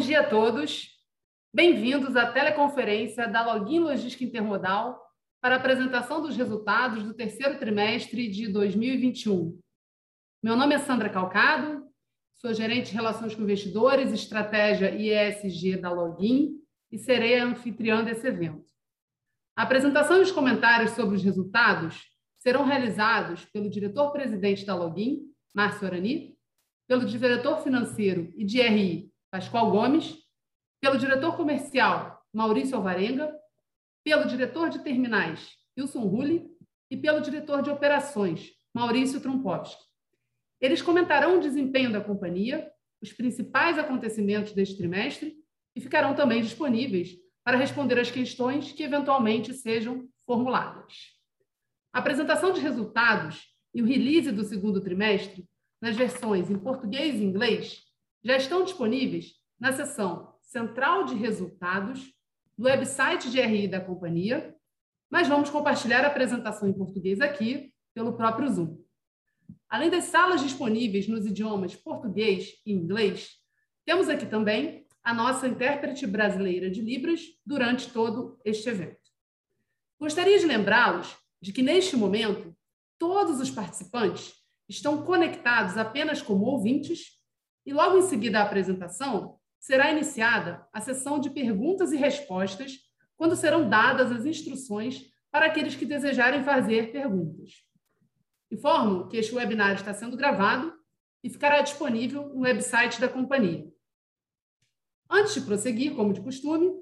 Dia a todos. Bem-vindos à teleconferência da Login Logística Intermodal para a apresentação dos resultados do terceiro trimestre de 2021. Meu nome é Sandra Calcado, sou gerente de Relações com Investidores, Estratégia e ESG da Login e serei a anfitriã desse evento. A apresentação e os comentários sobre os resultados serão realizados pelo diretor-presidente da Login, Márcio Arani, pelo diretor financeiro e de RI, Pascoal Gomes, pelo diretor comercial, Maurício Alvarenga, pelo diretor de terminais, Wilson Rulli, e pelo diretor de operações, Maurício Trumpovski. Eles comentarão o desempenho da companhia, os principais acontecimentos deste trimestre e ficarão também disponíveis para responder às questões que eventualmente sejam formuladas. A apresentação de resultados e o release do segundo trimestre, nas versões em português e inglês, já estão disponíveis na seção Central de Resultados do website de RI da companhia, mas vamos compartilhar a apresentação em português aqui pelo próprio Zoom. Além das salas disponíveis nos idiomas português e inglês, temos aqui também a nossa intérprete brasileira de Libras durante todo este evento. Gostaria de lembrá-los de que, neste momento, todos os participantes estão conectados apenas como ouvintes e, logo em seguida à apresentação, será iniciada a sessão de perguntas e respostas, quando serão dadas as instruções para aqueles que desejarem fazer perguntas. Informo que este webinar está sendo gravado e ficará disponível no website da companhia. Antes de prosseguir, como de costume,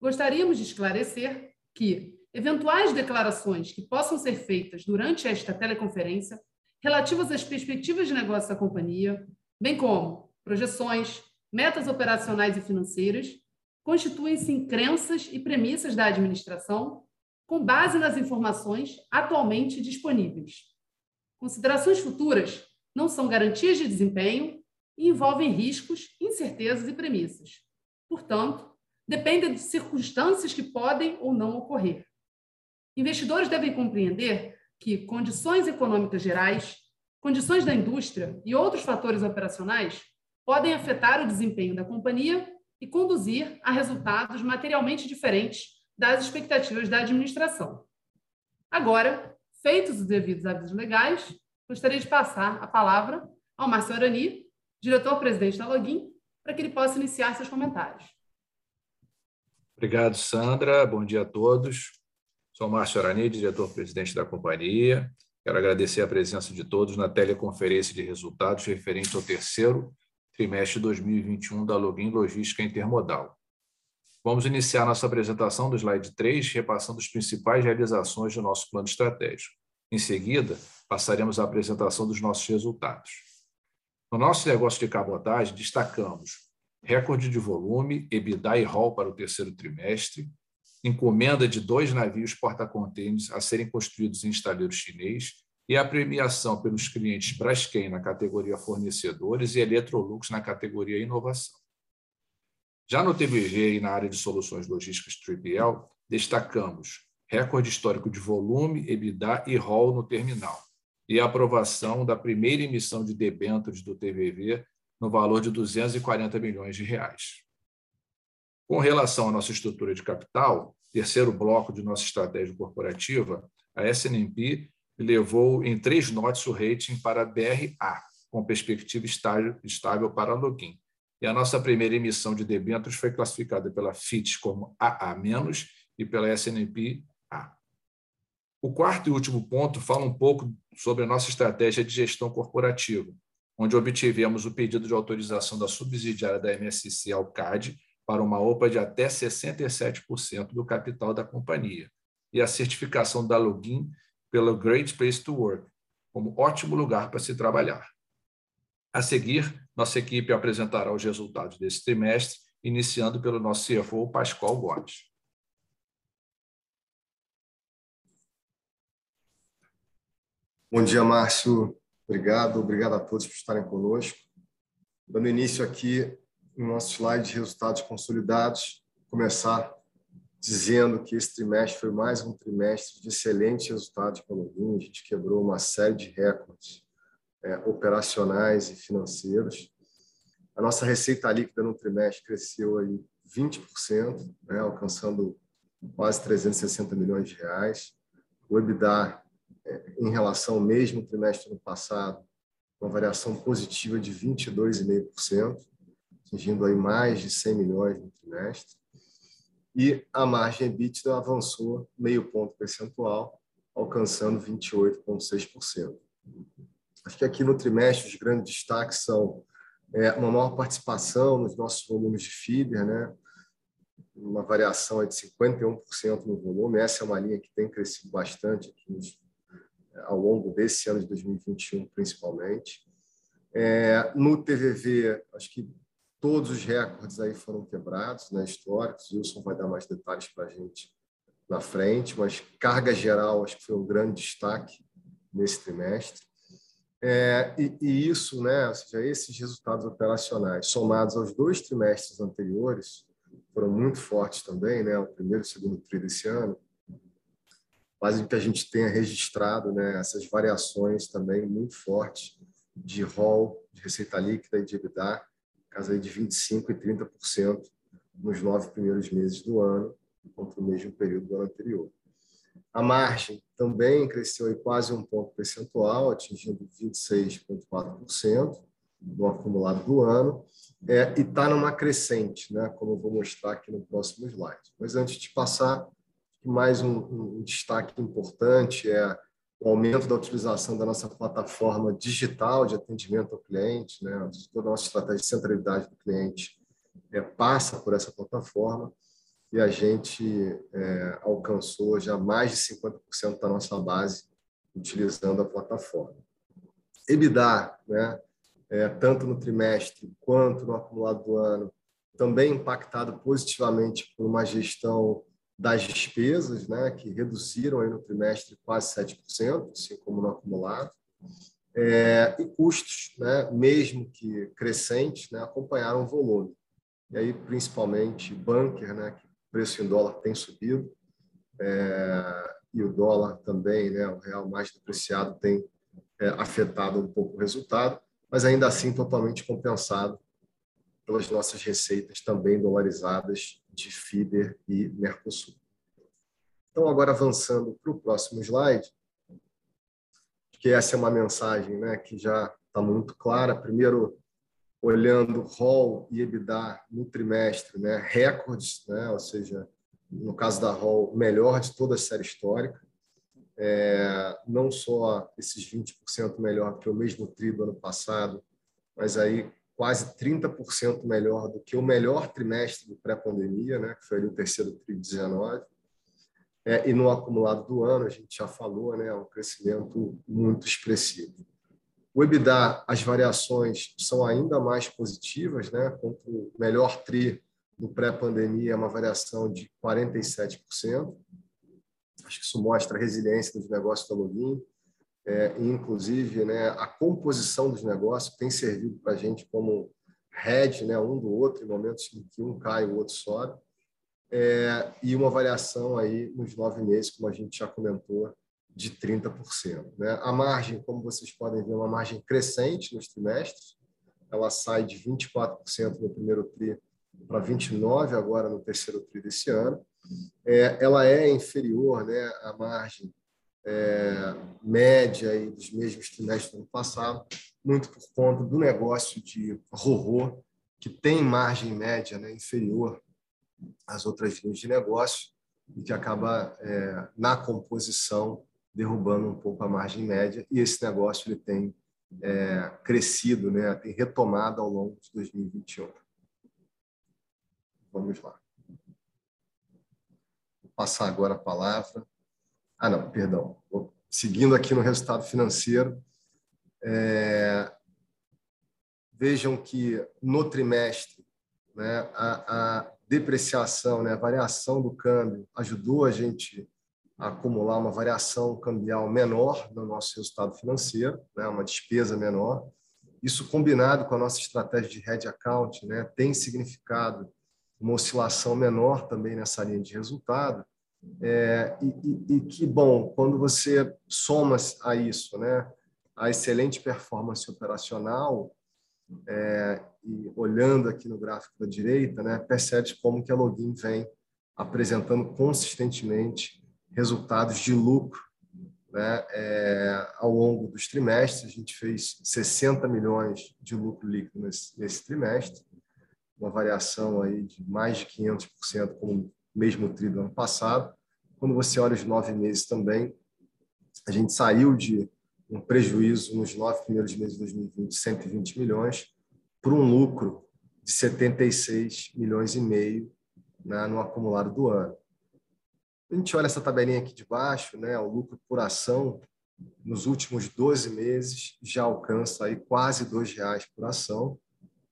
gostaríamos de esclarecer que eventuais declarações que possam ser feitas durante esta teleconferência relativas às perspectivas de negócio da companhia, bem como projeções, metas operacionais e financeiras, constituem-se em crenças e premissas da administração com base nas informações atualmente disponíveis. Considerações futuras não são garantias de desempenho e envolvem riscos, incertezas e premissas. Portanto, dependem de circunstâncias que podem ou não ocorrer. Investidores devem compreender que condições econômicas gerais, condições da indústria e outros fatores operacionais podem afetar o desempenho da companhia e conduzir a resultados materialmente diferentes das expectativas da administração. Agora, feitos os devidos avisos legais, gostaria de passar a palavra ao Márcio Arani, diretor-presidente da Login, para que ele possa iniciar seus comentários. Obrigado, Sandra. Bom dia a todos. Sou Márcio Arani, diretor-presidente da companhia. Quero agradecer a presença de todos na teleconferência de resultados referente ao terceiro trimestre de 2021 da Login Logística Intermodal. Vamos iniciar nossa apresentação do slide 3, repassando as principais realizações do nosso plano estratégico. Em seguida, passaremos à apresentação dos nossos resultados. No nosso negócio de cabotagem, destacamos recorde de volume, EBITDA e ROL para o terceiro trimestre, encomenda de dois navios porta-contêineres a serem construídos em estaleiro chinês e a premiação pelos clientes Braskem na categoria fornecedores e Electrolux na categoria inovação. Já no TBV e na área de soluções logísticas Tribiel, destacamos recorde histórico de volume, EBITDA e ROL no terminal e a aprovação da primeira emissão de debêntures do TVV no valor de 240 milhões de reais. Com relação à nossa estrutura de capital, terceiro bloco de nossa estratégia corporativa, a S&P levou em três notas o rating para BRA, com perspectiva estável para login. E a nossa primeira emissão de debêntures foi classificada pela Fitch como AA- e pela S&P A. O quarto e último ponto fala um pouco sobre a nossa estratégia de gestão corporativa, onde obtivemos o pedido de autorização da subsidiária da MSC Alcad para uma OPA de até 67% do capital da companhia e a certificação da Login pela Great Place to Work, como ótimo lugar para se trabalhar. A seguir, nossa equipe apresentará os resultados desse trimestre, iniciando pelo nosso CFO, Pascoal Gomes. Bom dia, Márcio. Obrigado, obrigado a todos por estarem conosco. Dando início aqui no nosso slide de resultados consolidados, começar dizendo que esse trimestre foi mais um trimestre de excelentes resultados para o A gente quebrou uma série de recordes é, operacionais e financeiros. A nossa receita líquida no trimestre cresceu aí 20%, né, alcançando quase 360 milhões de reais. O EBITDA, é, em relação ao mesmo trimestre do passado, uma variação positiva de 22,5%, atingindo aí mais de 100 milhões no trimestre. E a margem EBITDA avançou meio ponto percentual, alcançando 28,6%. Acho que aqui no trimestre os grandes destaques são é, uma maior participação nos nossos volumes de fibra, né? uma variação de 51% no volume. Essa é uma linha que tem crescido bastante aqui ao longo desse ano de 2021, principalmente. É, no TVV, acho que todos os recordes aí foram quebrados, né, históricos. Wilson vai dar mais detalhes para a gente na frente, mas carga geral acho que foi um grande destaque nesse trimestre. É, e, e, isso, né, ou seja, esses resultados operacionais somados aos dois trimestres anteriores foram muito fortes também, né, o primeiro e o segundo tri desse ano, fazem que a gente tenha registrado né, essas variações também muito fortes de rol, de receita líquida e de EBITDA, caso aí de 25% e 30% nos nove primeiros meses do ano, contra o mesmo período do ano anterior. A margem também cresceu quase um ponto percentual, atingindo 26,4% no acumulado do ano, é, e está numa crescente, né, como eu vou mostrar aqui no próximo slide. Mas antes de passar, mais um, um destaque importante é o aumento da utilização da nossa plataforma digital de atendimento ao cliente, né? toda a nossa estratégia de centralidade do cliente é, passa por essa plataforma e a gente é, alcançou já mais de 50% da nossa base utilizando a plataforma. EBITDA, né? É, tanto no trimestre quanto no acumulado do ano, também impactado positivamente por uma gestão das despesas, né, que reduziram aí no trimestre quase 7%, assim como no acumulado, é, e custos, né, mesmo que crescentes, né, acompanharam o volume. E aí, principalmente, bunker, né, que o preço em dólar tem subido, é, e o dólar também, né, o real mais depreciado, tem é, afetado um pouco o resultado, mas ainda assim totalmente compensado pelas nossas receitas também dolarizadas de FIBER e Mercosul. Então, agora avançando para o próximo slide, que essa é uma mensagem né, que já está muito clara. Primeiro, olhando ROL e EBITDA no trimestre, né, recordes, né, ou seja, no caso da ROL, melhor de toda a série histórica. É, não só esses 20% melhor que o mesmo tri do ano passado, mas aí quase 30% melhor do que o melhor trimestre do pré-pandemia, né, que foi ali o terceiro tri de 19. É, e no acumulado do ano, a gente já falou, né, um crescimento muito expressivo. O EBITDA, as variações são ainda mais positivas, né, contra o melhor tri do pré-pandemia, é uma variação de 47%. Acho que isso mostra a resiliência dos negócios da Login, é, inclusive né, a composição dos negócios tem servido para a gente como head né, um do outro, em momentos em que um cai, o outro sobe, é, e uma variação aí nos nove meses, como a gente já comentou, de 30%. Né? A margem, como vocês podem ver, é uma margem crescente nos trimestres, ela sai de 24% no primeiro tri para 29% agora no terceiro tri desse ano. É, ela é inferior né, à margem é, média aí dos mesmos trimestres do ano passado, muito por conta do negócio de RORO, que tem margem média né, inferior às outras linhas de negócio e que acaba, é, na composição, derrubando um pouco a margem média. E esse negócio ele tem é, crescido, né, tem retomado ao longo de 2021. Vamos lá. Vou passar agora a palavra ah, não, perdão. Seguindo aqui no resultado financeiro, é, vejam que no trimestre né, a, a depreciação, né, a variação do câmbio ajudou a gente a acumular uma variação cambial menor no nosso resultado financeiro, né, uma despesa menor. Isso combinado com a nossa estratégia de hedge account, né, tem significado uma oscilação menor também nessa linha de resultado, é, e, e, e, que bom, quando você soma a isso, né, a excelente performance operacional, é, e olhando aqui no gráfico da direita, né, percebe como que a Login vem apresentando consistentemente resultados de lucro né, é, ao longo dos trimestres. A gente fez 60 milhões de lucro líquido nesse, nesse trimestre, uma variação aí de mais de 500% com o mesmo tri do ano passado. Quando você olha os nove meses também, a gente saiu de um prejuízo nos nove primeiros meses de 2020 de 120 milhões para um lucro de 76 milhões e meio né, no acumulado do ano. A gente olha essa tabelinha aqui de baixo, né, o lucro por ação nos últimos 12 meses já alcança aí quase R$ reais por ação,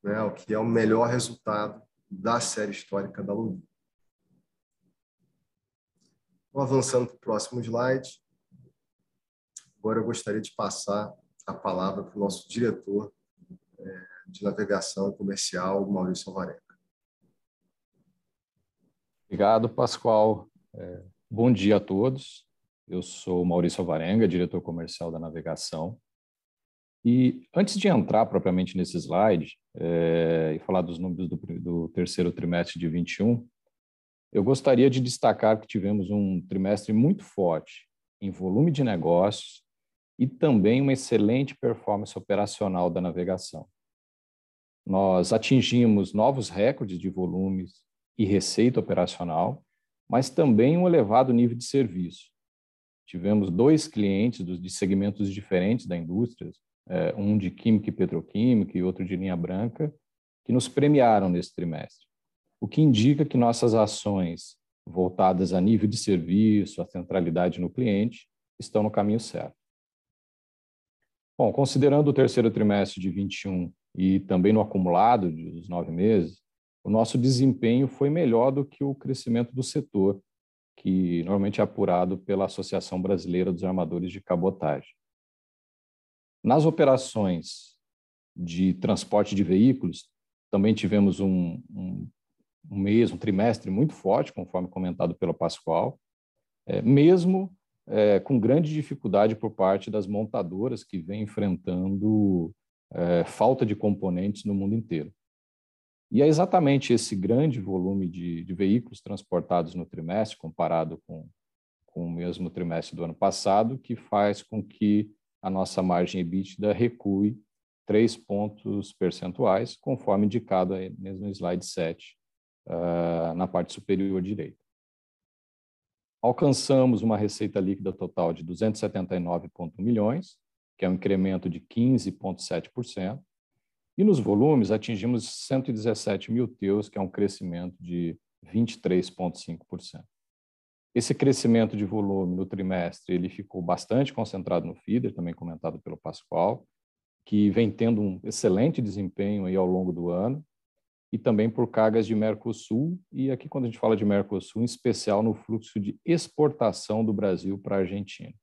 né, o que é o melhor resultado da série histórica da Lugin. Avançando para o próximo slide, agora eu gostaria de passar a palavra para o nosso diretor é, de navegação comercial, Maurício Alvarenga. Obrigado, Pascoal. É, bom dia a todos. Eu sou Maurício Alvarenga, diretor comercial da Navegação. E antes de entrar propriamente nesse slide é, e falar dos números do, do terceiro trimestre de 21, eu gostaria de destacar que tivemos um trimestre muito forte em volume de negócios e também uma excelente performance operacional da navegação. Nós atingimos novos recordes de volumes e receita operacional, mas também um elevado nível de serviço. Tivemos dois clientes de segmentos diferentes da indústria, é, um de química e petroquímica e outro de linha branca, que nos premiaram nesse trimestre, o que indica que nossas ações voltadas a nível de serviço, a centralidade no cliente, estão no caminho certo. Bom, considerando o terceiro trimestre de 21 e também no acumulado dos nove meses, o nosso desempenho foi melhor do que o crescimento do setor, que normalmente é apurado pela Associação Brasileira dos Armadores de Cabotagem. Nas operações de transporte de veículos, também tivemos um, um, um mês, um trimestre muito forte, conforme comentado pelo Pascoal, é, mesmo é, com grande dificuldade por parte das montadoras que vêm enfrentando é, falta de componentes no mundo inteiro. E é exatamente esse grande volume de, de veículos transportados no trimestre, comparado com, com o mesmo trimestre do ano passado, que faz com que a nossa margem EBITDA recue três pontos percentuais, conforme indicado aí no slide 7, uh, na parte superior direita. Alcançamos uma receita líquida total de 279,1 milhões, que é um incremento de 15,7%. E nos volumes atingimos 117 mil teus, que é um crescimento de 23,5%. Esse crescimento de volume no trimestre ele ficou bastante concentrado no feeder, também comentado pelo Pascoal, que vem tendo um excelente desempenho aí ao longo do ano, e também por cargas de Mercosul, e aqui quando a gente fala de Mercosul, em especial no fluxo de exportação do Brasil para a Argentina.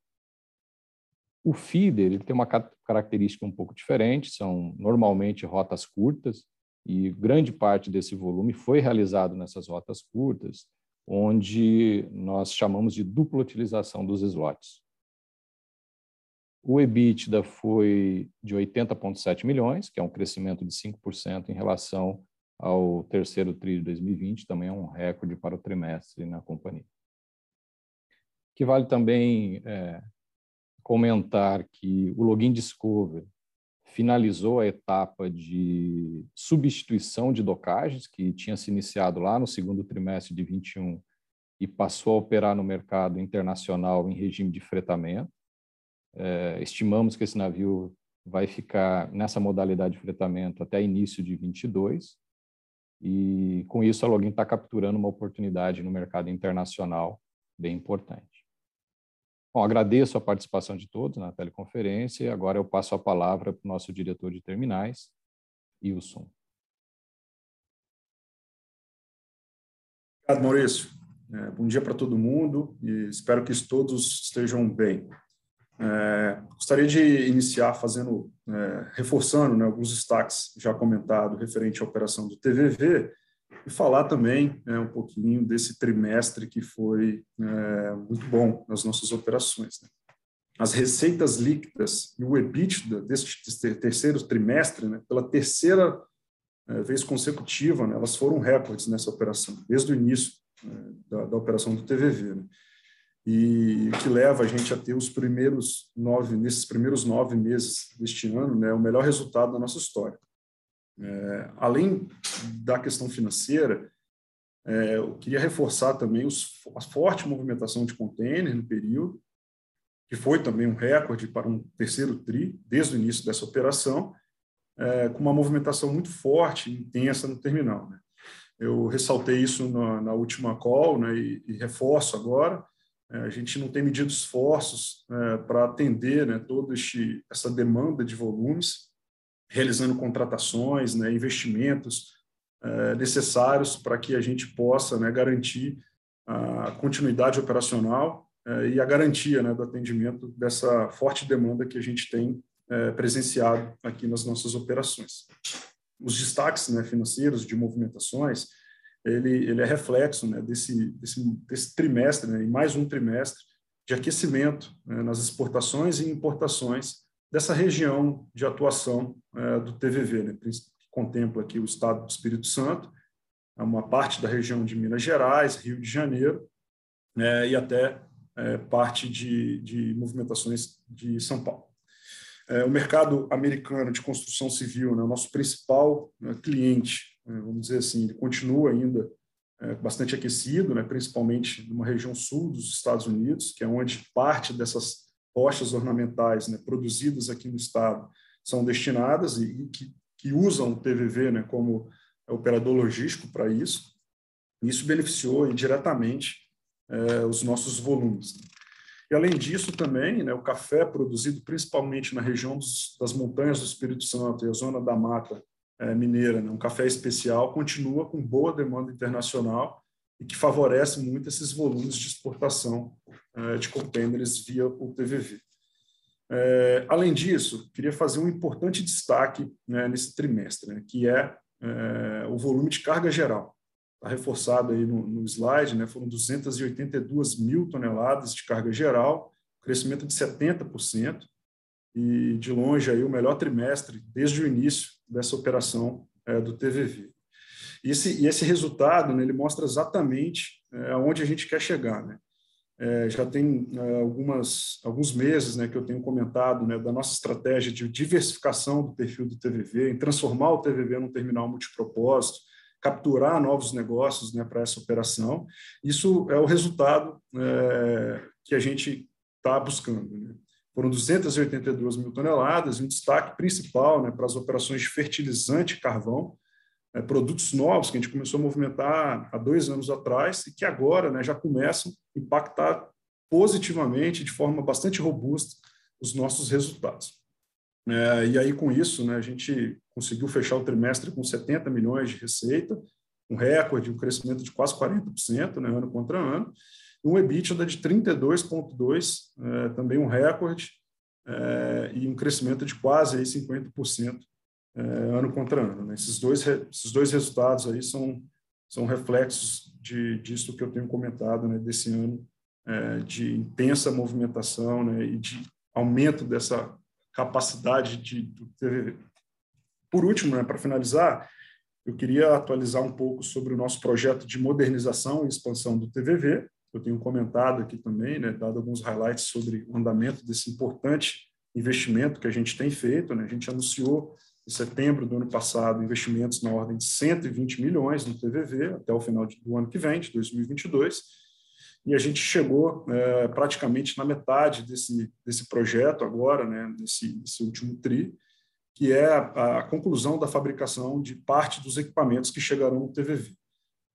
O feeder ele tem uma característica um pouco diferente, são normalmente rotas curtas, e grande parte desse volume foi realizado nessas rotas curtas, onde nós chamamos de dupla utilização dos slots. O EBITDA foi de 80,7 milhões, que é um crescimento de 5% em relação ao terceiro TRI de 2020, também é um recorde para o trimestre na companhia. Que vale também é, comentar que o Login Discover finalizou a etapa de substituição de docagens, que tinha se iniciado lá no segundo trimestre de 21 e passou a operar no mercado internacional em regime de fretamento. É, estimamos que esse navio vai ficar nessa modalidade de fretamento até início de 22 e com isso a Login está capturando uma oportunidade no mercado internacional bem importante. Bom, agradeço a participação de todos na teleconferência agora eu passo a palavra para o nosso diretor de terminais, Wilson. Obrigado, Maurício. É, bom dia para todo mundo e espero que todos estejam bem. É, gostaria de iniciar fazendo, é, reforçando né, alguns destaques já comentados referente à operação do TVV e falar também né, um pouquinho desse trimestre que foi é, muito bom nas nossas operações. Né? as receitas líquidas e o EBITDA deste terceiro trimestre, né, pela terceira é, vez consecutiva, né, elas foram recordes nessa operação, desde o início é, da, da, operação do TVV. E que leva a gente a ter os primeiros nove, nesses primeiros nove meses deste ano, né, o melhor resultado da nossa história. É, além da questão financeira, é, eu queria reforçar também os, a forte movimentação de container no período, que foi também um recorde para um terceiro TRI, desde o início dessa operação, é, com uma movimentação muito forte e intensa no terminal. Né? Eu ressaltei isso na, na última call né, e, e, reforço agora. É, a gente não tem medido esforços é, para atender né, toda essa demanda de volumes, realizando contratações, né, investimentos é, necessários para que a gente possa né, garantir a continuidade operacional e a garantia né, do atendimento dessa forte demanda que a gente tem presenciado aqui nas nossas operações. Os destaques né, financeiros de movimentações, ele, ele é reflexo né, desse, desse, desse trimestre, né, em mais um trimestre, de aquecimento né, nas exportações e importações dessa região de atuação é, do TVV, né, que contempla aqui o estado do Espírito Santo, uma parte da região de Minas Gerais, Rio de Janeiro, é, e até é, parte de, de movimentações de São Paulo. É, o mercado americano de construção civil, né, o nosso principal né, cliente, né, vamos dizer assim, ele continua ainda é, bastante aquecido, né, principalmente numa região sul dos Estados Unidos, que é onde parte dessas rochas ornamentais né, produzidas aqui no estado são destinadas e, e que, que, usam o TVV né, como operador logístico para isso. Isso beneficiou indiretamente é, os nossos volumes. E, além disso, também, né, o café produzido principalmente na região dos, das montanhas do Espírito Santo e a zona da mata é, mineira, né, um café especial, continua com boa demanda internacional e que favorece muito esses volumes de exportação é, de contêineres via o TVV. É, além disso, queria fazer um importante destaque né, nesse trimestre, né, que é, é, o volume de carga geral. Está reforçado aí no, no slide, né, foram 282 mil toneladas de carga geral, crescimento de 70%, e de longe aí o melhor trimestre desde o início dessa operação é, do TVV. E esse, e esse resultado, né, ele mostra exatamente é, aonde a gente quer chegar, né? É, já tem é, algumas, alguns meses né, que eu tenho comentado né, da nossa estratégia de diversificação do perfil do TVV, em transformar o TVV num terminal multipropósito, capturar novos negócios né, para essa operação. Isso é o resultado é, que a gente está buscando. Né? Foram 282 mil toneladas, um destaque principal né, para as operações de fertilizante e carvão, é, produtos novos que a gente começou a movimentar há dois anos atrás e que agora né, já começam a impactar positivamente, de forma bastante robusta, os nossos resultados. É, e aí, com isso, né, a gente conseguiu fechar o trimestre com 70 milhões de receita, um recorde, um crescimento de quase 40%, né, ano contra ano, um EBITDA de 32,2%, é, também um recorde, é, e um crescimento de quase aí, 50% é, ano contra ano. Né. Esses, dois, esses dois resultados aí são, são reflexos de, disso que eu tenho comentado né, desse ano, é, de intensa movimentação né, e de aumento dessa capacidade de, do TVV. Por último, né, para finalizar, eu queria atualizar um pouco sobre o nosso projeto de modernização e expansão do TVV. Eu tenho comentado aqui também, né, dado alguns highlights sobre o andamento desse importante investimento que a gente tem feito. Né? A gente anunciou em setembro do ano passado investimentos na ordem de 120 milhões no TVV até o final do ano que vem, de 2022 e a gente chegou é, praticamente na metade desse, desse projeto agora, né, nesse, nesse último TRI, que é a, a, conclusão da fabricação de parte dos equipamentos que chegarão no TVV.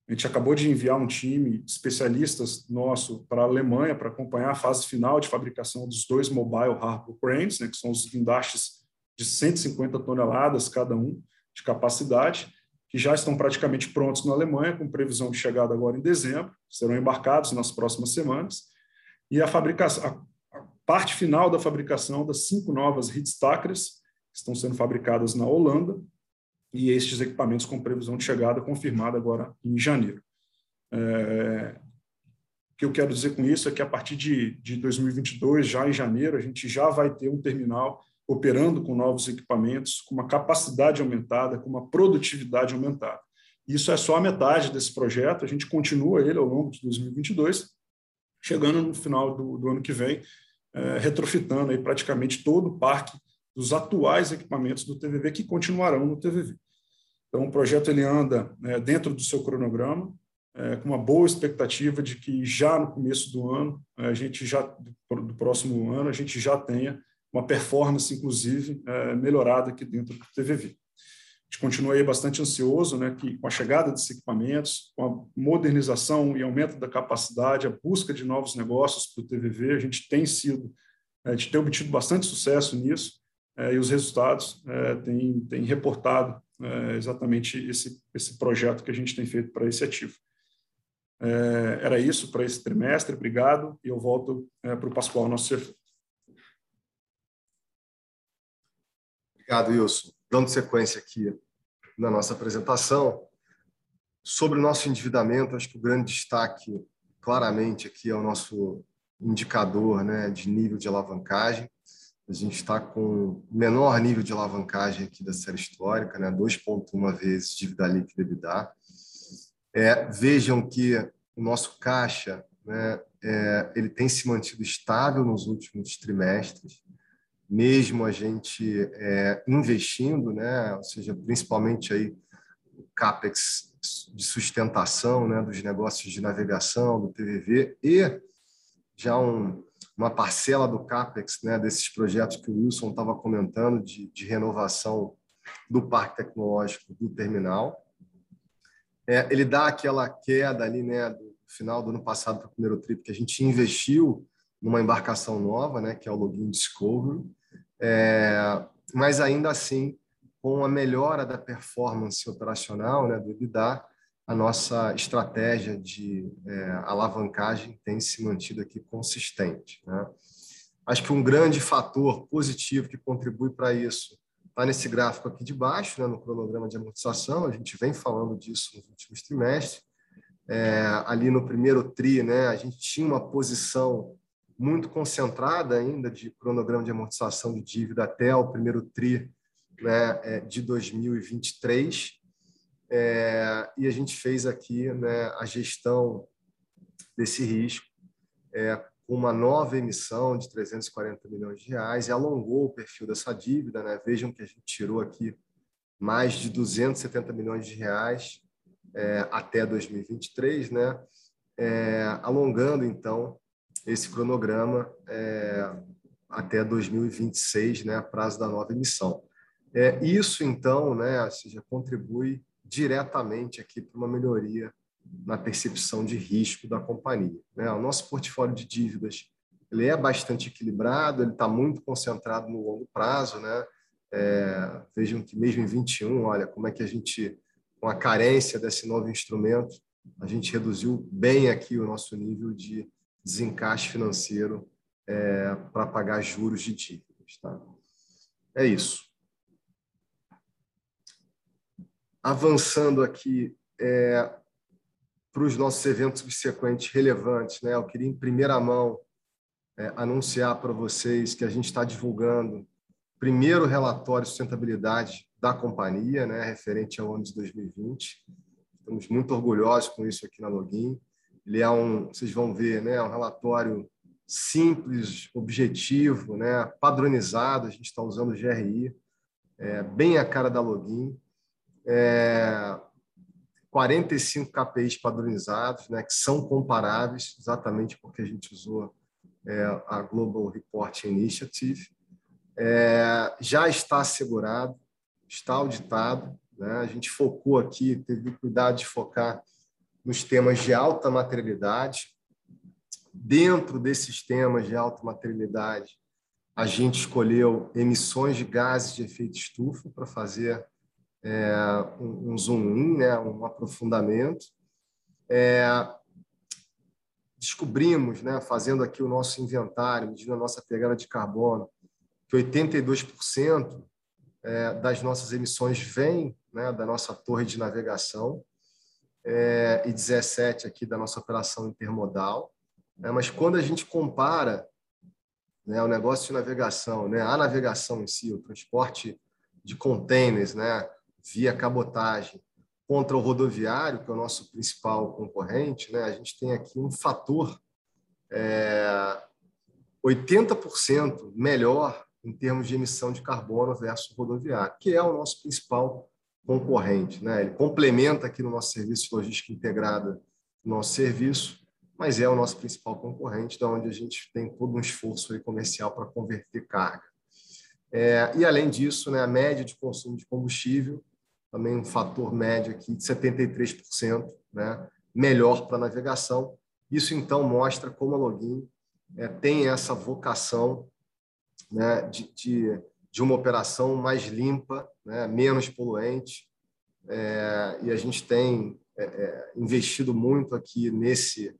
A gente acabou de enviar um time especialistas nosso para a Alemanha para acompanhar a fase final de fabricação dos dois Mobile Harbor Cranes, né, que são os guindastes de 150 toneladas cada um de capacidade, que já estão praticamente prontos na Alemanha, com previsão de chegada agora em dezembro, serão embarcados nas próximas semanas, e a fabricação, a parte final da fabricação das cinco novas Hitstackers, que estão sendo fabricadas na Holanda, e estes equipamentos com previsão de chegada confirmada agora em janeiro. É, que eu quero dizer com isso é que a partir de, de 2022, já em janeiro, a gente já vai ter um terminal operando com novos equipamentos, com uma capacidade aumentada, com uma produtividade aumentada. Isso é só a metade desse projeto, a gente continua ele ao longo de 2022, chegando no final do, do ano que vem, é, retrofitando aí praticamente todo o parque dos atuais equipamentos do TVV que continuarão no TVV. Então, o projeto ele anda é, dentro do seu cronograma, é, com uma boa expectativa de que já no começo do ano, a gente já do próximo ano, a gente já tenha uma performance, inclusive, é, melhorada aqui dentro do TVV. A gente continua aí bastante ansioso, né, que com a chegada desses equipamentos, com a modernização e aumento da capacidade, a busca de novos negócios para o TVV, a gente tem sido, a gente tem obtido bastante sucesso nisso, é, e os resultados é, têm, têm reportado é, exatamente esse, esse projeto que a gente tem feito para esse ativo. É, era isso para esse trimestre, obrigado, e eu volto é, para o Pascoal, nosso CFO. Obrigado, Wilson. Dando sequência aqui na nossa apresentação, sobre o nosso endividamento, acho que o grande destaque, claramente, aqui é o nosso indicador né, de nível de alavancagem. A gente está com menor nível de alavancagem aqui da série histórica, né, 2,1 vezes dívida líquida EBITDA. É, vejam que o nosso caixa né, é, ele tem se mantido estável nos últimos trimestres, mesmo a gente é, investindo, né, ou seja, principalmente aí o capex de sustentação, né, dos negócios de navegação do TVV e já um, uma parcela do capex, né, desses projetos que o Wilson estava comentando de, de renovação do parque tecnológico do terminal. É, ele dá aquela queda ali, né, do final do ano passado para o primeiro trip, que a gente investiu numa embarcação nova, né, que é o Login Discovery, é, mas ainda assim, com a melhora da performance operacional né, do EBITDA, a nossa estratégia de é, alavancagem tem se mantido aqui consistente. Né? Acho que um grande fator positivo que contribui para isso Está nesse gráfico aqui de baixo, né, no cronograma de amortização, a gente vem falando disso nos últimos trimestres. É, ali no primeiro TRI, né, a gente tinha uma posição muito concentrada ainda de cronograma de amortização de dívida até o primeiro TRI né, é, de 2023. É, e a gente fez aqui né, a gestão desse risco é, uma nova emissão de 340 milhões de reais e alongou o perfil dessa dívida. Né? Vejam que a gente tirou aqui mais de 270 milhões de reais é, até 2023, né? É, alongando, então, esse cronograma é, até 2026, né, prazo da nova emissão. É, isso, então, né, ou seja, contribui diretamente aqui para uma melhoria na percepção de risco da companhia. Né? O nosso portfólio de dívidas ele é bastante equilibrado, ele está muito concentrado no longo prazo. Né? É, vejam que mesmo em 21, olha como é que a gente, com a carência desse novo instrumento, a gente reduziu bem aqui o nosso nível de desencaixe financeiro é, para pagar juros de dívidas. Tá? É isso. Avançando aqui, é, para os nossos eventos subsequentes relevantes. Né? Eu queria, em primeira mão, é, anunciar para vocês que a gente está divulgando o primeiro relatório de sustentabilidade da companhia, né, referente ao ano de 2020. Estamos muito orgulhosos com isso aqui na Login. Ele é um, vocês vão ver, né, um relatório simples, objetivo, né, padronizado. A gente está usando o GRI, é, bem a cara da Login. É, 45 KPIs padronizados, né, que são comparáveis, exatamente porque a gente usou é, a Global Report Initiative. É, já está assegurado, está auditado. Né? A gente focou aqui, teve cuidado de focar nos temas de alta materialidade. Dentro desses temas de alta materialidade, a gente escolheu emissões de gases de efeito estufa para fazer é, um, um zoom in, né, um aprofundamento. É, descobrimos, né, fazendo aqui o nosso inventário, medindo a nossa pegada de carbono, que 82% é, das nossas emissões vem né, da nossa torre de navegação é, e 17 aqui da nossa operação intermodal. Né? Mas quando a gente compara né, o negócio de navegação, né, a navegação em si, o transporte de contêineres né, via cabotagem, contra o rodoviário, que é o nosso principal concorrente, né, a gente tem aqui um fator é, 80% melhor em termos de emissão de carbono versus rodoviário, que é o nosso principal concorrente. Né? Ele complementa aqui no nosso serviço de logística integrada nosso serviço, mas é o nosso principal concorrente, da onde a gente tem todo um esforço comercial para converter carga. É, e, além disso, né, a média de consumo de combustível, também um fator médio aqui de 73%, né, melhor para navegação. Isso, então, mostra como a Login é, tem essa vocação né, de, de, de, uma operação mais limpa, né, menos poluente, é, e a gente tem é, é investido muito aqui nesse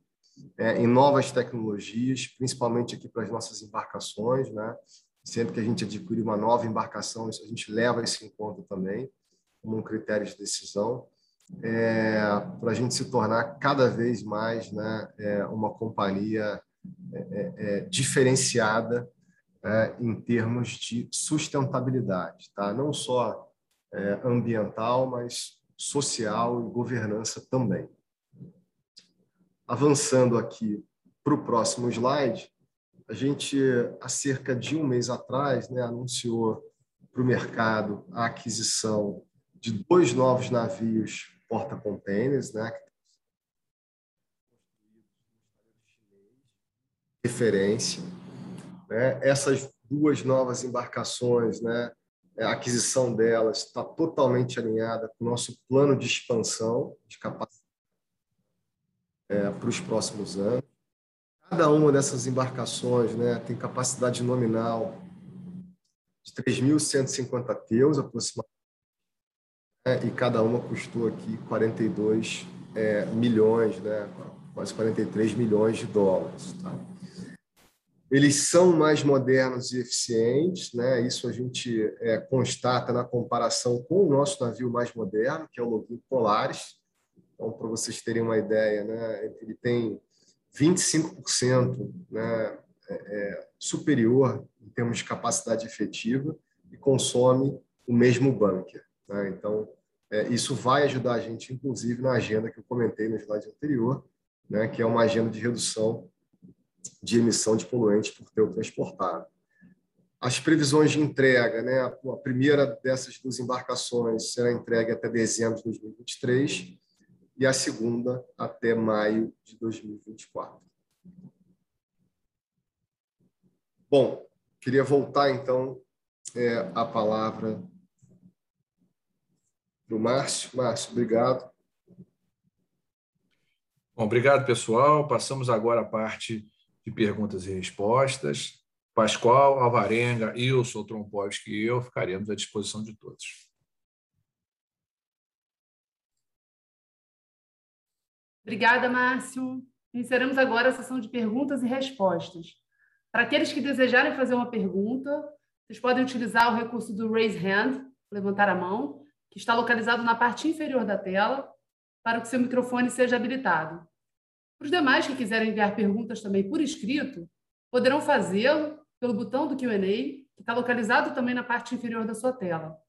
é, em novas tecnologias, principalmente aqui para as nossas embarcações, né? Sempre que a gente adquire uma nova embarcação, a gente leva isso em conta também como um critério de decisão, é, para a gente se tornar cada vez mais né, é, uma companhia é, é, é diferenciada é, em termos de sustentabilidade, tá? não só ambiental, mas social e governança também. Avançando aqui para o próximo slide, a gente, há cerca de um mês atrás, né, anunciou para o mercado a aquisição de dois novos navios porta-containers, né, referência. Né? Essas duas novas embarcações, né, a aquisição delas está totalmente alinhada com o nosso plano de expansão de capacidade é, para os próximos anos. Cada uma dessas embarcações né, tem capacidade nominal de 3.150 teus, aproximadamente, né, e cada uma custou aqui 42 é, milhões, né, quase 43 milhões de dólares. Tá? Eles são mais modernos e eficientes, né? Isso a gente é, constata na comparação com o nosso navio mais moderno, que é o Login Polaris. Então, para vocês terem uma ideia, né? Ele tem 25% né, é, é, superior em termos de capacidade efetiva e consome o mesmo bunker. Né? Então, é, isso vai ajudar a gente, inclusive, na agenda que eu comentei no slide anterior, né, que é uma agenda de redução de emissão de poluentes por teu transportado. As previsões de entrega, né, a primeira dessas duas embarcações será entregue até dezembro de 2023 e a segunda até maio de 2024. Bom, queria voltar então é, a palavra para o Márcio. Márcio, obrigado. Bom, obrigado, pessoal. Passamos agora a parte de perguntas e respostas. Pascoal, Alvarenga, Ilson, Trompowski e eu ficaremos à disposição de todos. Obrigada, Márcio. Iniciaremos agora a sessão de perguntas e respostas. Para aqueles que desejarem fazer uma pergunta, vocês podem utilizar o recurso do Raise Hand, levantar a mão, que está localizado na parte inferior da tela, para que seu microfone seja habilitado. Os demais que quiserem enviar perguntas também por escrito, poderão fazê-lo pelo botão do Q&A, que está localizado também na parte inferior da sua tela.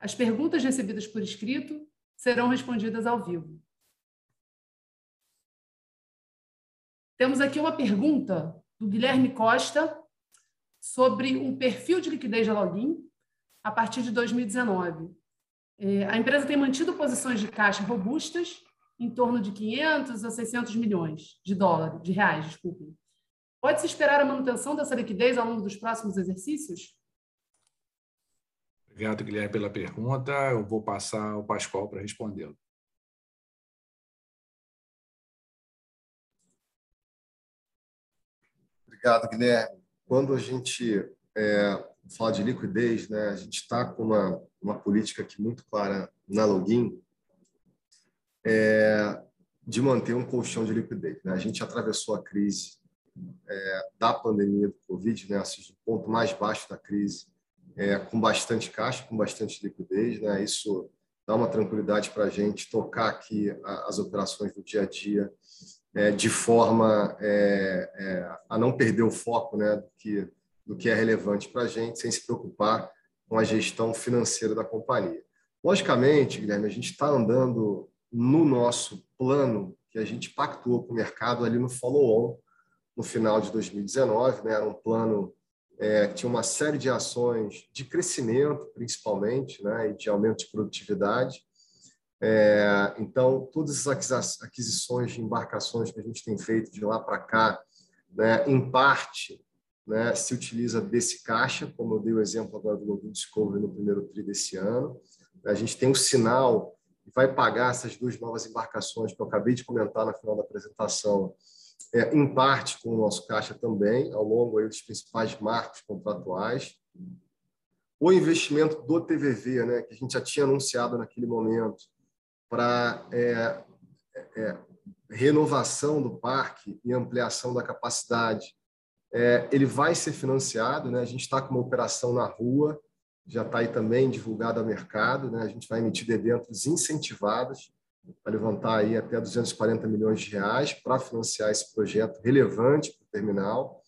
As perguntas recebidas por escrito serão respondidas ao vivo. Temos aqui uma pergunta do Guilherme Costa sobre o perfil de liquidez da Login a partir de 2019. É, a empresa tem mantido posições de caixa robustas, em torno de 500 a 600 milhões de dólares, de reais, desculpem. Pode-se esperar a manutenção dessa liquidez ao longo dos próximos exercícios? Obrigado, Guilherme, pela pergunta. Eu vou passar ao Pascoal para respondê-lo. Obrigado, Guilherme. Quando a gente é, fala de liquidez, né, a gente está com uma, uma política aqui muito clara na Login é, de manter um colchão de liquidez. Né? A gente atravessou a crise é, da pandemia do Covid, né, assim, o ponto mais baixo da crise, é, com bastante caixa, com bastante liquidez. Né? Isso dá uma tranquilidade para a gente tocar aqui as operações do dia a dia é, de forma é, é, a não perder o foco né, do, que, do que é relevante para a gente, sem se preocupar com a gestão financeira da companhia. Logicamente, Guilherme, a gente está andando no nosso plano que a gente pactuou com o mercado ali no follow-on, no final de 2019. Né? Era um plano é, que tinha uma série de ações de crescimento, principalmente, né? e de aumento de produtividade. É, então, todas essas aquisições de embarcações que a gente tem feito de lá para cá, né, em parte, né, se utiliza desse caixa, como eu dei o exemplo agora do Login Discovery no primeiro TRI desse ano. A gente tem um sinal e vai pagar essas duas novas embarcações que eu acabei de comentar no final da apresentação, é, em parte com o nosso caixa também, ao longo aí, dos principais marcos contratuais. O investimento do TVV, né, que a gente já tinha anunciado naquele momento, para é, é, renovação do parque e ampliação da capacidade, é, ele vai ser financiado. Né? A gente está com uma operação na rua, já está aí também divulgado ao mercado. Né? A gente vai emitir debêntures incentivadas para levantar aí até 240 milhões de reais para financiar esse projeto relevante para o terminal.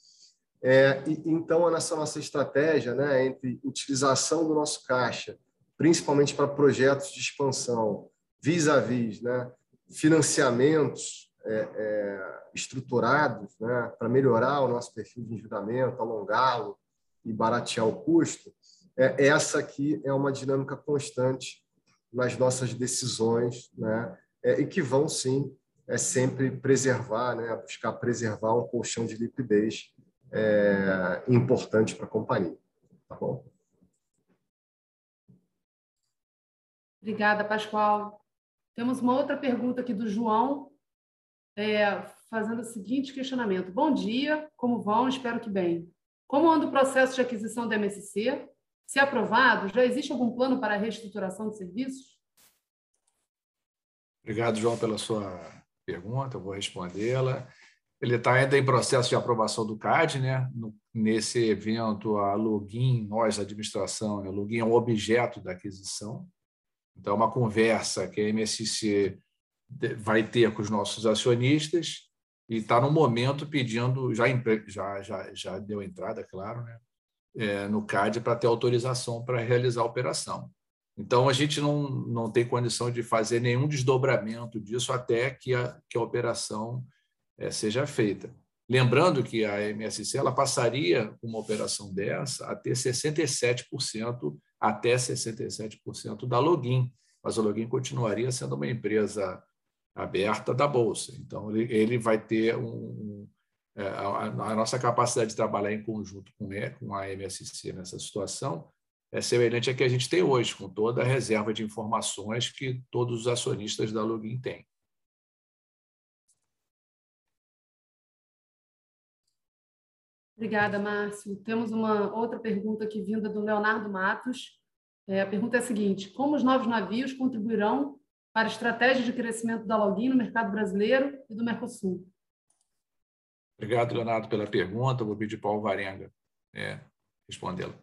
É, e, então, essa nossa estratégia né, entre utilização do nosso caixa, principalmente para projetos de expansão, vis-à-vis, né, financiamentos é, é, estruturados né, para melhorar o nosso perfil de endividamento, alongá-lo e baratear o custo, é, essa aqui é uma dinâmica constante nas nossas decisões, né, é, e que vão sim é sempre preservar, né, buscar preservar um colchão de liquidez é, importante para a companhia. Tá bom? Obrigada, Pascoal. Temos uma outra pergunta aqui do João, é, fazendo o seguinte questionamento. Bom dia, como vão? Espero que bem. Como anda o processo de aquisição da MSC? Se aprovado, já existe algum plano para a reestruturação de serviços? Obrigado, João, pela sua pergunta. Eu vou respondê-la. Ele está ainda em processo de aprovação do CAD, né? nesse evento, a login, nós, administração, a login é um objeto da aquisição. Então, é uma conversa que a MSC vai ter com os nossos acionistas e está no momento pedindo, já, já, já, já deu entrada, claro, né? É, no CAD para ter autorização para realizar a operação. Então, a gente não, não tem condição de fazer nenhum desdobramento disso até que a, que a operação é, seja feita. Lembrando que a MSC ela passaria uma operação dessa a ter 67% até 67% da login, mas a login continuaria sendo uma empresa aberta da bolsa. Então ele, ele vai ter um, é, a, a, nossa capacidade de trabalhar em conjunto com, com a MSC nessa situação é semelhante à que a gente tem hoje, com toda a reserva de informações que todos os acionistas da login têm. Obrigada, Márcio. Temos uma outra pergunta aqui vinda do Leonardo Matos. É, a pergunta é a seguinte: como os novos navios contribuirão para a estratégia de crescimento da Login no mercado brasileiro e do Mercosul? Obrigado, Leonardo, pela pergunta. Vou pedir para o Varenga é, respondê-la.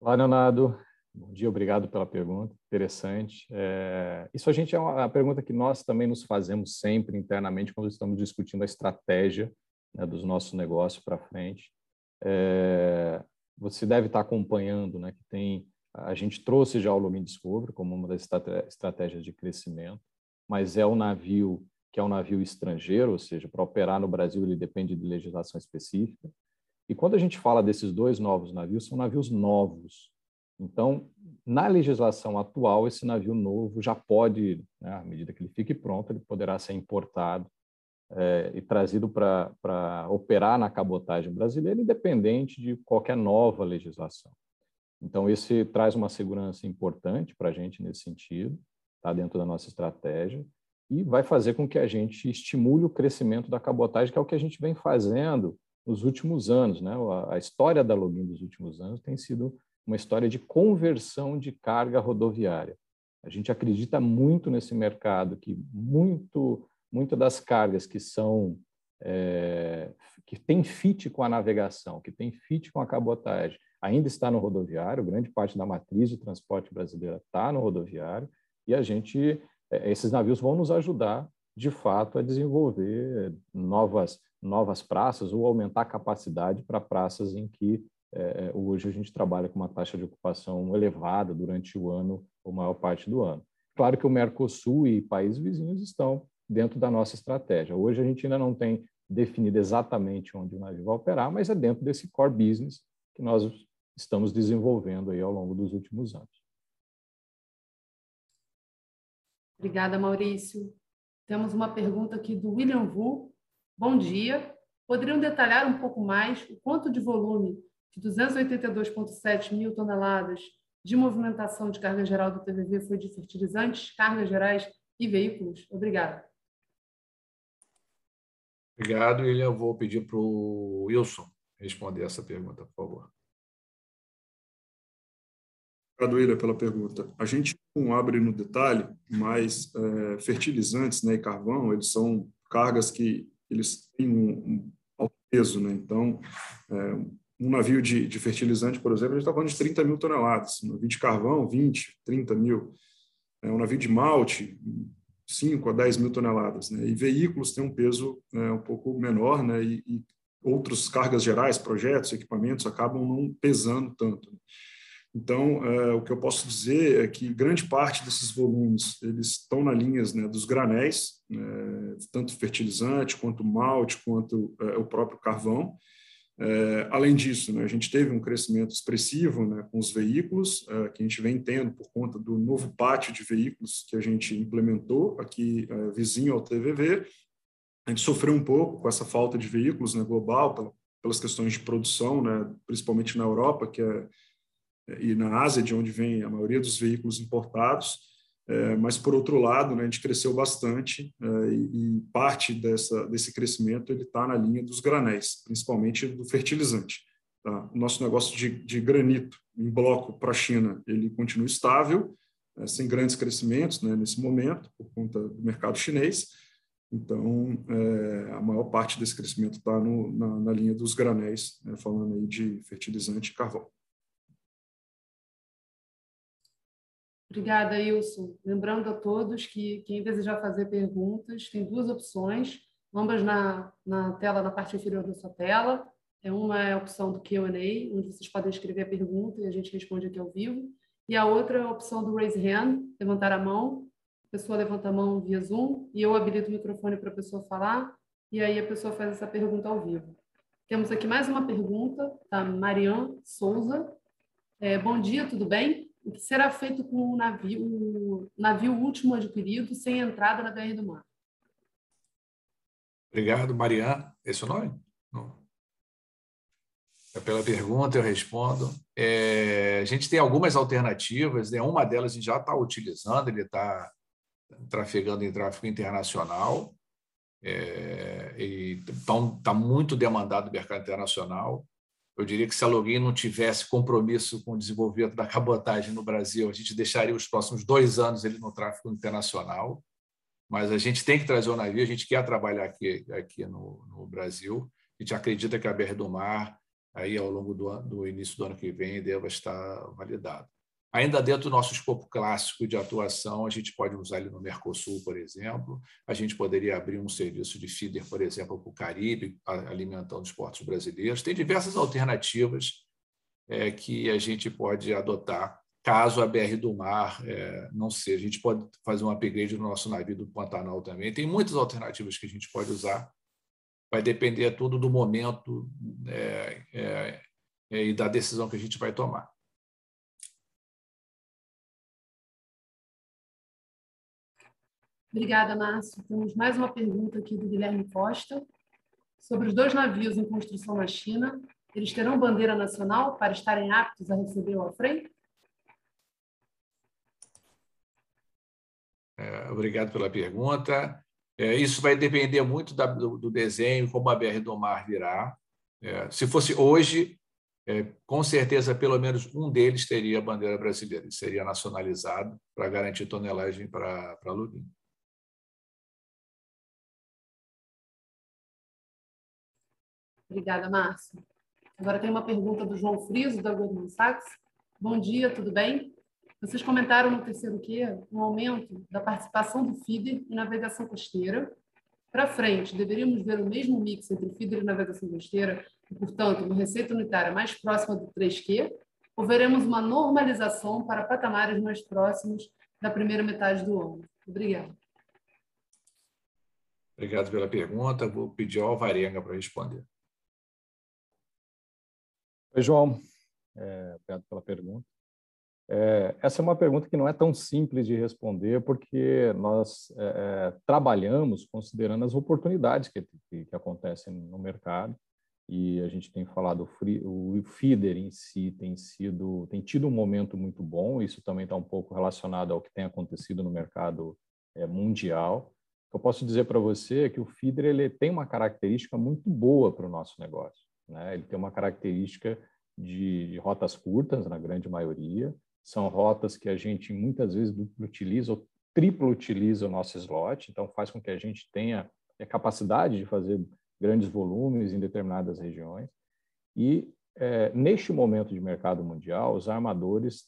Olá, Leonardo. Bom dia, obrigado pela pergunta, interessante. É, isso a gente é uma, pergunta que nós também nos fazemos sempre internamente quando estamos discutindo a estratégia né, dos nossos negócios para frente. É, você deve estar acompanhando, né, que tem a gente trouxe já o Lumin Discovery como uma das estratégias de crescimento, mas é um navio que é um navio estrangeiro, ou seja, para operar no Brasil ele depende de legislação específica. E quando a gente fala desses dois novos navios, são navios novos, então, na legislação atual, esse navio novo já pode, né, à medida que ele fique pronto, ele poderá ser importado é, e trazido para operar na cabotagem brasileira, independente de qualquer nova legislação. Então, esse traz uma segurança importante para a gente nesse sentido, está dentro da nossa estratégia, e vai fazer com que a gente estimule o crescimento da cabotagem, que é o que a gente vem fazendo nos últimos anos. Né? A história da Login dos últimos anos tem sido uma história de conversão de carga rodoviária. A gente acredita muito nesse mercado que muito, muito das cargas que são é, que tem fit com a navegação, que tem fit com a cabotagem, ainda está no rodoviário. Grande parte da matriz de transporte brasileira está no rodoviário e a gente é, esses navios vão nos ajudar, de fato, a desenvolver novas, novas praças ou aumentar a capacidade para praças em que é, hoje a gente trabalha com uma taxa de ocupação elevada durante o ano, ou maior parte do ano. Claro que o Mercosul e países vizinhos estão dentro da nossa estratégia. Hoje a gente ainda não tem definido exatamente onde o navio vai operar, mas é dentro desse core business que nós estamos desenvolvendo aí ao longo dos últimos anos. Obrigada, Maurício. Temos uma pergunta aqui do William Vu. Bom dia. Poderiam detalhar um pouco mais o quanto de volume de 282,7 mil toneladas de movimentação de carga geral do TVV foi de fertilizantes, cargas gerais e veículos? Obrigada. Obrigado, William. Eu vou pedir para o Wilson responder essa pergunta, por favor. Obrigado, William, pela pergunta. A gente não abre no detalhe, mas é, fertilizantes né, e carvão, eles são cargas que eles têm um, um alto peso, né? Então, é, um navio de, de, fertilizante, por exemplo, a gente está falando de 30 mil toneladas. Um navio de carvão, 20, 30 mil. É, um navio de malte, 5 a 10 mil toneladas. Né? E veículos têm um peso né, um pouco menor, né? E, e outras cargas gerais, projetos, equipamentos, acabam não pesando tanto. Então, é, o que eu posso dizer é que grande parte desses volumes eles estão na linhas né, dos granéis, né, tanto fertilizante quanto malte, quanto é, o próprio carvão. É, além disso, né, a gente teve um crescimento expressivo né, com os veículos, que a gente vem tendo por conta do novo pátio de veículos que a gente implementou aqui vizinho ao TVV. A gente sofreu um pouco com essa falta de veículos né, global, pela, pelas questões de produção, principalmente na Europa que é, e na Ásia, de onde vem a maioria dos veículos importados. É, mas, por outro lado, né, a gente cresceu bastante é, e, e, parte dessa, desse crescimento ele está na linha dos granéis, principalmente do fertilizante. Tá? O nosso negócio de, de granito em bloco para a China ele continua estável, é, sem grandes crescimentos né, nesse momento, por conta do mercado chinês. Então, é, a maior parte desse crescimento está na, na, linha dos granéis, né, falando aí de fertilizante e carvão. Obrigada, Ilson. Lembrando a todos que quem desejar fazer perguntas tem duas opções, ambas na, na tela, na parte inferior da sua tela. É uma é a opção do Q&A, onde vocês podem escrever a pergunta e a gente responde aqui ao vivo. E a outra é a opção do Raise Hand, levantar a mão. A pessoa levanta a mão via Zoom e eu habilito o microfone para a pessoa falar e aí a pessoa faz essa pergunta ao vivo. Temos aqui mais uma pergunta da Marian Souza. É, bom dia, tudo bem? O que será feito com o navio, o navio último adquirido sem entrada na BR do Mar? Obrigado, Mariana. Esse é o nome? Não. É pela pergunta, eu respondo. É, a gente tem algumas alternativas, né? uma delas a gente já está utilizando, ele está trafegando em tráfego internacional, é, e está tá muito demandado no mercado internacional. Eu diria que se a Login não tivesse compromisso com o desenvolvimento da cabotagem no Brasil, a gente deixaria os próximos dois anos ele no tráfego internacional. Mas a gente tem que trazer o navio, a gente quer trabalhar aqui, aqui no, no Brasil. A gente acredita que a BR do Mar, aí ao longo do, do início do ano que vem, deva estar validado. Ainda dentro do nosso escopo clássico de atuação, a gente pode usar ele no Mercosul, por exemplo. A gente poderia abrir um serviço de feeder, por exemplo, para o Caribe, alimentando os portos brasileiros. Tem diversas alternativas é, que a gente pode adotar caso a BR do Mar é, não seja. A gente pode fazer um upgrade no nosso navio do Pantanal também. Tem muitas alternativas que a gente pode usar. Vai depender tudo do momento é, é, é e da decisão que a gente vai tomar. Obrigada, Márcio. Temos mais uma pergunta aqui do Guilherme Costa. Sobre os dois navios em construção na China, eles terão bandeira nacional para estarem aptos a receber o afrem? É, obrigado pela pergunta. É, isso vai depender muito da, do, do, desenho, como a BR do Mar virá. É, se fosse hoje, é, com certeza pelo menos um deles teria a bandeira brasileira, seria nacionalizado para garantir tonelagem para Lubim. Obrigada, Márcio. Agora tem uma pergunta do João Friso, da Goldman Sachs. Bom dia, tudo bem? Vocês comentaram no terceiro Q um aumento da participação do feeder em navegação costeira. Para frente, deveríamos ver o mesmo mix entre feeder e navegação costeira, e, portanto, uma receita unitária mais próxima do 3Q, ou veremos uma normalização para patamares mais próximos da primeira metade do ano? Obrigada. Obrigado pela pergunta. Vou pedir ao Alvarenga para responder. Oi, João. É, obrigado pela pergunta. É, essa é uma pergunta que não é tão simples de responder, porque nós é, é trabalhamos considerando as oportunidades que, que, que, acontecem no mercado e a gente tem falado o feeder em si tem sido tem tido um momento muito bom. Isso também está um pouco relacionado ao que tem acontecido no mercado é, mundial. Eu posso dizer para você que o feeder ele tem uma característica muito boa para o nosso negócio. Né? Ele tem uma característica de, rotas curtas, na grande maioria, são rotas que a gente muitas vezes utiliza ou triplo utiliza o nosso slot, então faz com que a gente tenha a capacidade de fazer grandes volumes em determinadas regiões. E é, neste momento de mercado mundial, os armadores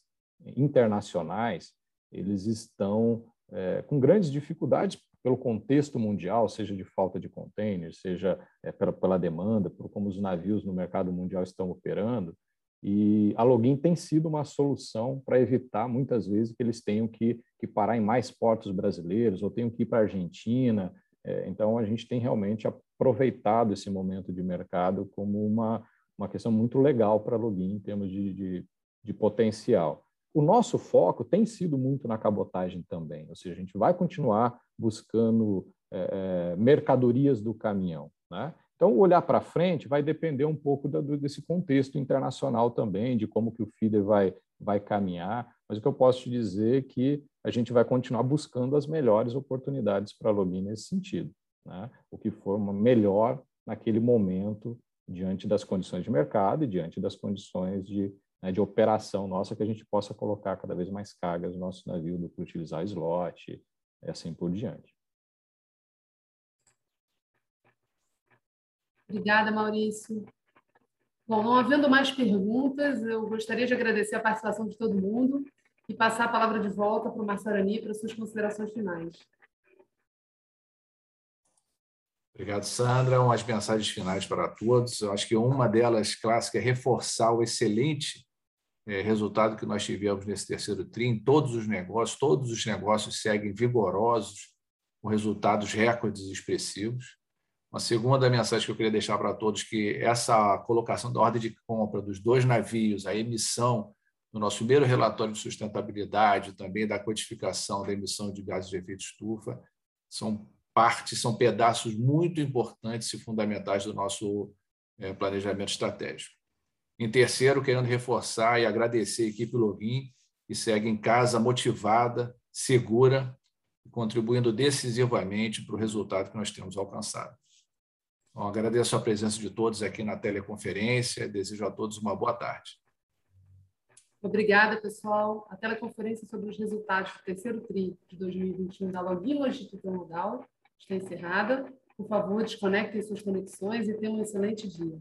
internacionais eles estão é, com grandes dificuldades pelo contexto mundial, seja de falta de containers, seja é, pela, pela demanda, por como os navios no mercado mundial estão operando, e a Login tem sido uma solução para evitar, muitas vezes, que eles tenham que, que parar em mais portos brasileiros ou tenham que ir para a Argentina. É, então, a gente tem realmente aproveitado esse momento de mercado como uma, uma questão muito legal para a Login em termos de, de, de potencial. O nosso foco tem sido muito na cabotagem também, ou seja, a gente vai continuar buscando é, é mercadorias do caminhão. Né? Então, olhar para frente vai depender um pouco da, desse contexto internacional também, de como que o feeder vai, vai caminhar, mas o que eu posso te dizer é que a gente vai continuar buscando as melhores oportunidades para login nesse sentido, né? o que for melhor naquele momento, diante das condições de mercado e diante das condições de, né, de operação nossa, que a gente possa colocar cada vez mais cargas no nosso navio, do que utilizar slot, e assim por diante. Obrigada, Maurício. Bom, não havendo mais perguntas, eu gostaria de agradecer a participação de todo mundo e passar a palavra de volta para o Marcelo Arani para suas considerações finais. Obrigado, Sandra. Umas mensagens finais para todos. Eu acho que uma delas clássica é reforçar o excelente é, resultado que nós tivemos nesse terceiro TRI em todos os negócios. Todos os negócios seguem vigorosos, com resultados recordes expressivos. Uma segunda mensagem que eu queria deixar para todos que essa colocação da ordem de compra dos dois navios, a emissão do nosso primeiro relatório de sustentabilidade, também da codificação da emissão de gases de efeito estufa, são partes, são pedaços muito importantes e fundamentais do nosso eh, planejamento estratégico. Em terceiro, querendo reforçar e agradecer a equipe Login, que segue em casa motivada, segura, contribuindo decisivamente para o resultado que nós temos alcançado. Bom, agradeço a presença de todos aqui na teleconferência e desejo a todos uma boa tarde. Obrigada, pessoal. A teleconferência sobre os resultados do terceiro TRI de 2021 da Login Logística Modal está encerrada. Por favor, desconectem suas conexões e tenham um excelente dia.